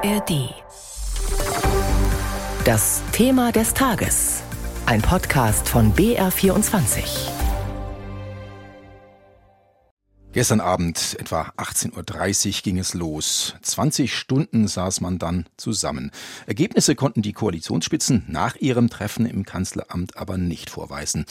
ARD. Das Thema des Tages. Ein Podcast von BR24. Gestern Abend, etwa 18.30 Uhr, ging es los. 20 Stunden saß man dann zusammen. Ergebnisse konnten die Koalitionsspitzen nach ihrem Treffen im Kanzleramt aber nicht vorweisen.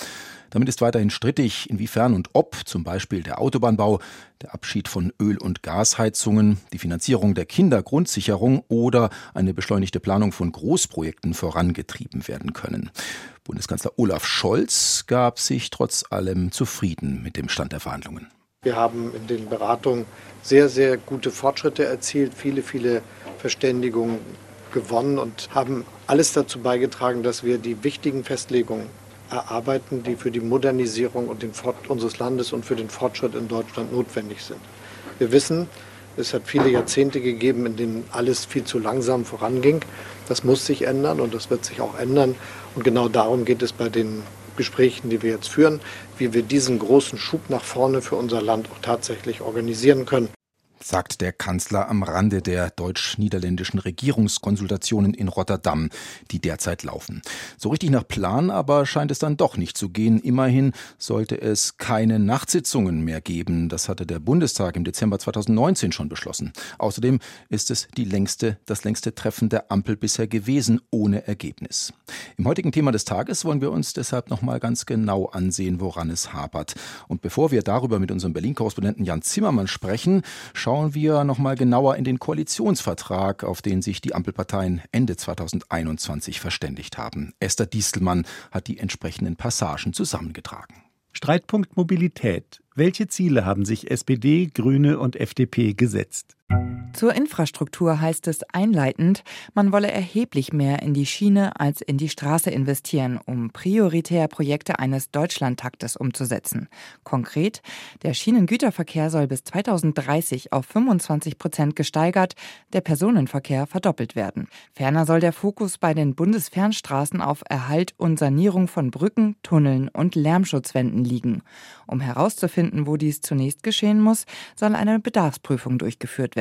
Damit ist weiterhin strittig, inwiefern und ob zum Beispiel der Autobahnbau, der Abschied von Öl- und Gasheizungen, die Finanzierung der Kindergrundsicherung oder eine beschleunigte Planung von Großprojekten vorangetrieben werden können. Bundeskanzler Olaf Scholz gab sich trotz allem zufrieden mit dem Stand der Verhandlungen. Wir haben in den Beratungen sehr, sehr gute Fortschritte erzielt, viele, viele Verständigungen gewonnen und haben alles dazu beigetragen, dass wir die wichtigen Festlegungen erarbeiten, die für die Modernisierung und den Fort unseres Landes und für den Fortschritt in Deutschland notwendig sind. Wir wissen, es hat viele Jahrzehnte gegeben, in denen alles viel zu langsam voranging. Das muss sich ändern und das wird sich auch ändern. Und genau darum geht es bei den Gesprächen, die wir jetzt führen, wie wir diesen großen Schub nach vorne für unser Land auch tatsächlich organisieren können sagt der Kanzler am Rande der deutsch-niederländischen Regierungskonsultationen in Rotterdam, die derzeit laufen. So richtig nach Plan aber scheint es dann doch nicht zu gehen. Immerhin sollte es keine Nachtsitzungen mehr geben. Das hatte der Bundestag im Dezember 2019 schon beschlossen. Außerdem ist es die längste, das längste Treffen der Ampel bisher gewesen, ohne Ergebnis. Im heutigen Thema des Tages wollen wir uns deshalb nochmal ganz genau ansehen, woran es hapert. Und bevor wir darüber mit unserem Berlin-Korrespondenten Jan Zimmermann sprechen, schauen wir noch mal genauer in den Koalitionsvertrag, auf den sich die Ampelparteien Ende 2021 verständigt haben. Esther Distelmann hat die entsprechenden Passagen zusammengetragen. Streitpunkt Mobilität. Welche Ziele haben sich SPD, Grüne und FDP gesetzt? Zur Infrastruktur heißt es einleitend, man wolle erheblich mehr in die Schiene als in die Straße investieren, um prioritär Projekte eines Deutschlandtaktes umzusetzen. Konkret, der Schienengüterverkehr soll bis 2030 auf 25 Prozent gesteigert, der Personenverkehr verdoppelt werden. Ferner soll der Fokus bei den Bundesfernstraßen auf Erhalt und Sanierung von Brücken, Tunneln und Lärmschutzwänden liegen. Um herauszufinden, wo dies zunächst geschehen muss, soll eine Bedarfsprüfung durchgeführt werden.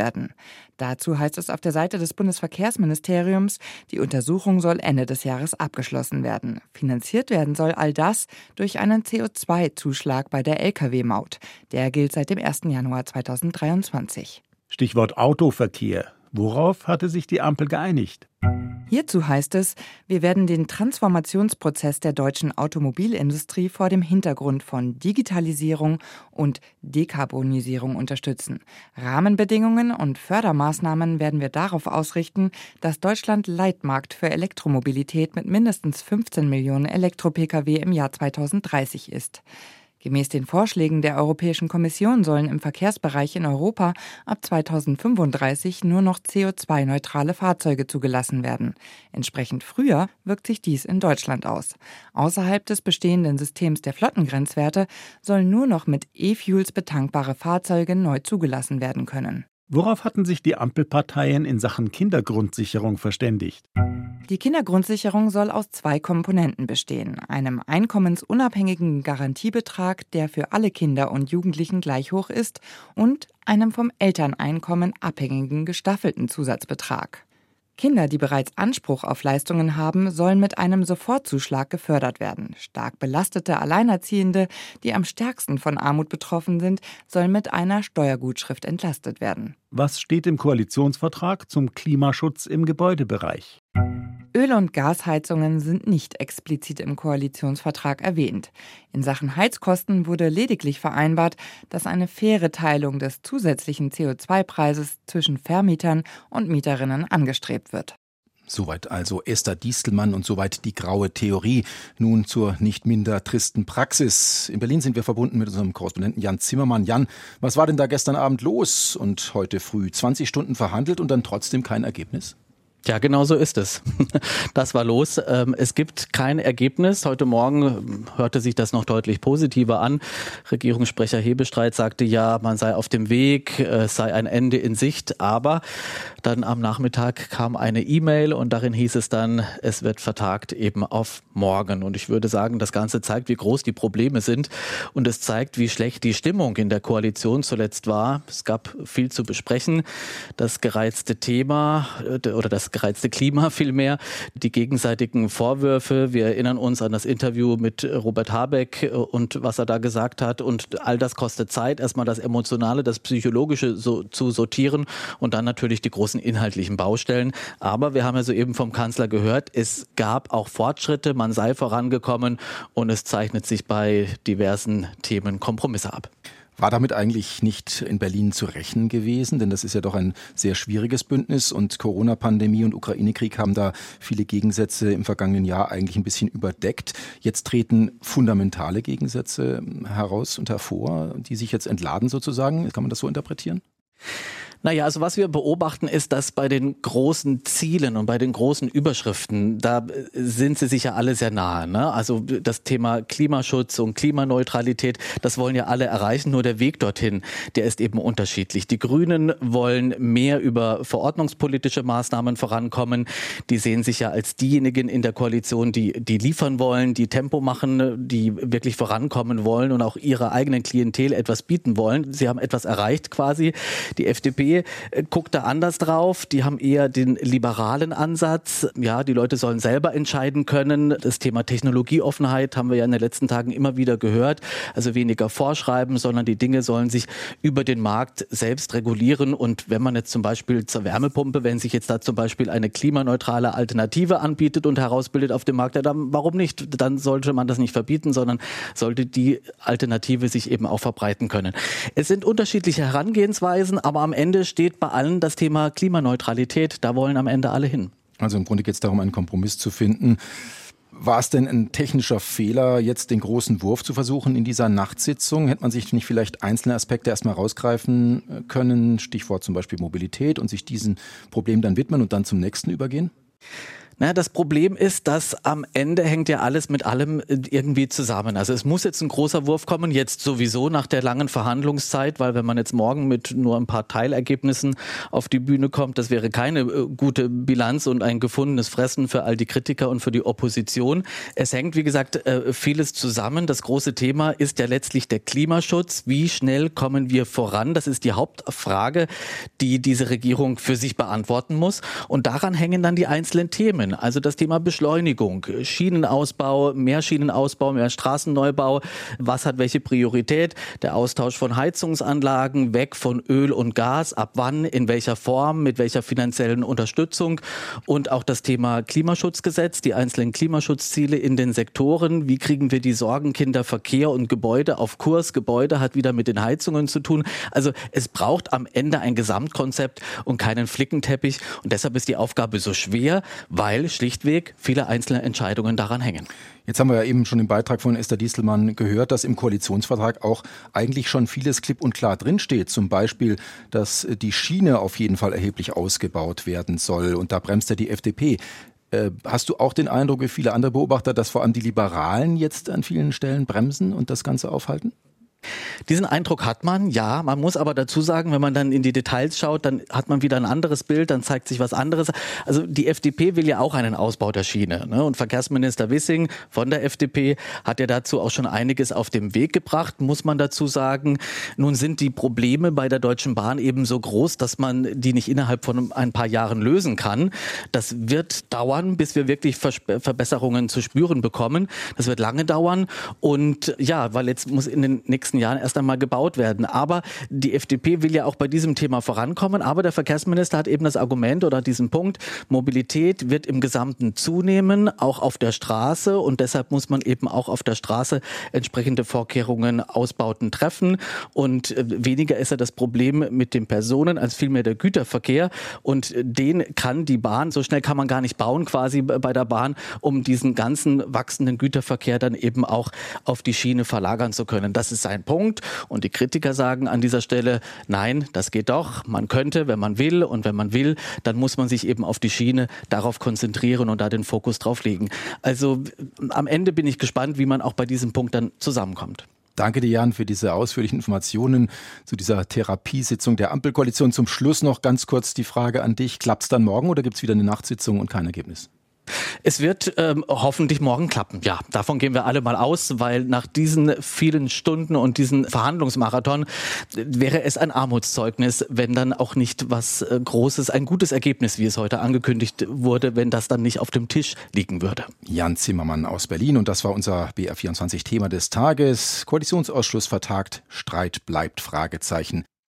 Dazu heißt es auf der Seite des Bundesverkehrsministeriums, die Untersuchung soll Ende des Jahres abgeschlossen werden. Finanziert werden soll all das durch einen CO2-Zuschlag bei der Lkw-Maut. Der gilt seit dem 1. Januar 2023. Stichwort Autoverkehr. Worauf hatte sich die Ampel geeinigt? Hierzu heißt es, wir werden den Transformationsprozess der deutschen Automobilindustrie vor dem Hintergrund von Digitalisierung und Dekarbonisierung unterstützen. Rahmenbedingungen und Fördermaßnahmen werden wir darauf ausrichten, dass Deutschland Leitmarkt für Elektromobilität mit mindestens 15 Millionen Elektro-Pkw im Jahr 2030 ist. Gemäß den Vorschlägen der Europäischen Kommission sollen im Verkehrsbereich in Europa ab 2035 nur noch CO2-neutrale Fahrzeuge zugelassen werden. Entsprechend früher wirkt sich dies in Deutschland aus. Außerhalb des bestehenden Systems der Flottengrenzwerte sollen nur noch mit E-Fuels betankbare Fahrzeuge neu zugelassen werden können. Worauf hatten sich die Ampelparteien in Sachen Kindergrundsicherung verständigt? Die Kindergrundsicherung soll aus zwei Komponenten bestehen. Einem einkommensunabhängigen Garantiebetrag, der für alle Kinder und Jugendlichen gleich hoch ist, und einem vom Elterneinkommen abhängigen gestaffelten Zusatzbetrag. Kinder, die bereits Anspruch auf Leistungen haben, sollen mit einem Sofortzuschlag gefördert werden. Stark belastete Alleinerziehende, die am stärksten von Armut betroffen sind, sollen mit einer Steuergutschrift entlastet werden. Was steht im Koalitionsvertrag zum Klimaschutz im Gebäudebereich? Öl- und Gasheizungen sind nicht explizit im Koalitionsvertrag erwähnt. In Sachen Heizkosten wurde lediglich vereinbart, dass eine faire Teilung des zusätzlichen CO2-Preises zwischen Vermietern und Mieterinnen angestrebt wird. Soweit also Esther Distelmann und soweit die graue Theorie. Nun zur nicht minder tristen Praxis. In Berlin sind wir verbunden mit unserem Korrespondenten Jan Zimmermann. Jan, was war denn da gestern Abend los und heute früh? 20 Stunden verhandelt und dann trotzdem kein Ergebnis? Ja, genau so ist es. Das war los. Ähm, es gibt kein Ergebnis. Heute Morgen ähm, hörte sich das noch deutlich positiver an. Regierungssprecher Hebestreit sagte ja, man sei auf dem Weg, es sei ein Ende in Sicht. Aber dann am Nachmittag kam eine E-Mail und darin hieß es dann, es wird vertagt eben auf morgen. Und ich würde sagen, das Ganze zeigt, wie groß die Probleme sind. Und es zeigt, wie schlecht die Stimmung in der Koalition zuletzt war. Es gab viel zu besprechen. Das gereizte Thema äh, oder das gereizte Klima vielmehr, die gegenseitigen Vorwürfe. Wir erinnern uns an das Interview mit Robert Habeck äh, und was er da gesagt hat. Und all das kostet Zeit, erstmal das Emotionale, das Psychologische so, zu sortieren und dann natürlich die großen inhaltlichen Baustellen. Aber wir haben ja soeben vom Kanzler gehört, es gab auch Fortschritte, man sei vorangekommen und es zeichnet sich bei diversen Themen Kompromisse ab. War damit eigentlich nicht in Berlin zu rechnen gewesen? Denn das ist ja doch ein sehr schwieriges Bündnis und Corona-Pandemie und Ukraine-Krieg haben da viele Gegensätze im vergangenen Jahr eigentlich ein bisschen überdeckt. Jetzt treten fundamentale Gegensätze heraus und hervor, die sich jetzt entladen sozusagen. Kann man das so interpretieren? Naja, also was wir beobachten ist, dass bei den großen Zielen und bei den großen Überschriften, da äh, sind sie sich ja alle sehr nahe. Ne? Also das Thema Klimaschutz und Klimaneutralität, das wollen ja alle erreichen, nur der Weg dorthin, der ist eben unterschiedlich. Die Grünen wollen mehr über verordnungspolitische Maßnahmen vorankommen. Die sehen sich ja als diejenigen in der Koalition, die, die liefern wollen, die Tempo machen, die wirklich vorankommen wollen und auch ihrer eigenen Klientel etwas bieten wollen. Sie haben etwas erreicht quasi. Die FDP äh, guckt da anders drauf. Die haben eher den liberalen Ansatz. Ja, die Leute sollen selber entscheiden können. Das Thema Technologieoffenheit haben wir ja in den letzten Tagen immer wieder gehört. Also weniger vorschreiben, sondern die Dinge sollen sich über den Markt selbst regulieren. Und wenn man jetzt zum Beispiel zur Wärmepumpe, wenn sich jetzt da zum Beispiel eine klimaneutrale Alternative anbietet und herausbildet auf dem Markt, dann warum nicht? Dann sollte man das nicht verbieten, sondern sollte die Alternative sich eben auch verbreiten können. Es sind unterschiedliche Herangehensweisen, aber am Ende steht bei allen das Thema Klimaneutralität. Da wollen am Ende alle hin. Also im Grunde geht es darum, einen Kompromiss zu finden. War es denn ein technischer Fehler, jetzt den großen Wurf zu versuchen in dieser Nachtsitzung? Hätte man sich nicht vielleicht einzelne Aspekte erstmal rausgreifen äh, können, Stichwort zum Beispiel Mobilität, und sich diesem Problem dann widmen und dann zum nächsten übergehen? Na, das Problem ist, dass am Ende hängt ja alles mit allem äh, irgendwie zusammen. Also es muss jetzt ein großer Wurf kommen, jetzt sowieso nach der langen Verhandlungszeit, weil wenn man jetzt morgen mit nur ein paar Teilergebnissen auf die Bühne kommt, das wäre keine äh, gute Bilanz und ein gefundenes Fressen für all die Kritiker und für die Opposition. Es hängt, wie gesagt, äh, vieles zusammen. Das große Thema ist ja letztlich der Klimaschutz. Wie schnell kommen wir voran? Das ist die Hauptfrage, die diese Regierung für sich beantworten muss. Und daran hängen dann die einzelnen Themen. Themen. Also das Thema Beschleunigung, Schienenausbau, mehr Schienenausbau, mehr Straßenneubau. Was hat welche Priorität? Der Austausch von Heizungsanlagen, weg von Öl und Gas. Ab wann, in welcher Form, mit welcher finanziellen Unterstützung? Und auch das Thema Klimaschutzgesetz, die einzelnen Klimaschutzziele in den Sektoren. Wie kriegen wir die Sorgenkinder Verkehr und Gebäude auf Kurs? Gebäude hat wieder mit den Heizungen zu tun. Also es braucht am Ende ein Gesamtkonzept und keinen Flickenteppich. Und deshalb ist die Aufgabe so schwer, weil weil schlichtweg viele einzelne Entscheidungen daran hängen. Jetzt haben wir ja eben schon im Beitrag von Esther Dieselmann gehört, dass im Koalitionsvertrag auch eigentlich schon vieles klipp und klar drinsteht. Zum Beispiel, dass die Schiene auf jeden Fall erheblich ausgebaut werden soll. Und da bremst ja die FDP. Äh, hast du auch den Eindruck, wie viele andere Beobachter, dass vor allem die Liberalen jetzt an vielen Stellen bremsen und das Ganze aufhalten? Diesen Eindruck hat man, ja. Man muss aber dazu sagen, wenn man dann in die Details schaut, dann hat man wieder ein anderes Bild, dann zeigt sich was anderes. Also die FDP will ja auch einen Ausbau der Schiene. Ne? Und Verkehrsminister Wissing von der FDP hat ja dazu auch schon einiges auf den Weg gebracht, muss man dazu sagen. Nun sind die Probleme bei der Deutschen Bahn eben so groß, dass man die nicht innerhalb von ein paar Jahren lösen kann. Das wird dauern, bis wir wirklich Verbesserungen zu spüren bekommen. Das wird lange dauern. Und ja, weil jetzt muss in den nächsten nächsten Jahren erst einmal gebaut werden. Aber die FDP will ja auch bei diesem Thema vorankommen. Aber der Verkehrsminister hat eben das Argument oder diesen Punkt, Mobilität wird im Gesamten zunehmen, auch auf der Straße. Und deshalb muss man eben auch auf der Straße entsprechende Vorkehrungen, Ausbauten treffen. Und äh, weniger ist ja das Problem mit den Personen als vielmehr der Güterverkehr. Und den kann die Bahn, so schnell kann man gar nicht bauen quasi bei der Bahn, um diesen ganzen wachsenden Güterverkehr dann eben auch auf die Schiene verlagern zu können. Das ist sein ein Punkt. Und die Kritiker sagen an dieser Stelle, nein, das geht doch. Man könnte, wenn man will. Und wenn man will, dann muss man sich eben auf die Schiene darauf konzentrieren und da den Fokus drauf legen. Also am Ende bin ich gespannt, wie man auch bei diesem Punkt dann zusammenkommt. Danke dir, Jan, für diese ausführlichen Informationen zu dieser Therapiesitzung der Ampelkoalition. Zum Schluss noch ganz kurz die Frage an dich. Klappt es dann morgen oder gibt es wieder eine Nachtsitzung und kein Ergebnis? Es wird ähm, hoffentlich morgen klappen. Ja, davon gehen wir alle mal aus, weil nach diesen vielen Stunden und diesen Verhandlungsmarathon wäre es ein Armutszeugnis, wenn dann auch nicht was äh, Großes, ein gutes Ergebnis, wie es heute angekündigt wurde, wenn das dann nicht auf dem Tisch liegen würde. Jan Zimmermann aus Berlin und das war unser BR24-Thema des Tages. Koalitionsausschuss vertagt, Streit bleibt, Fragezeichen.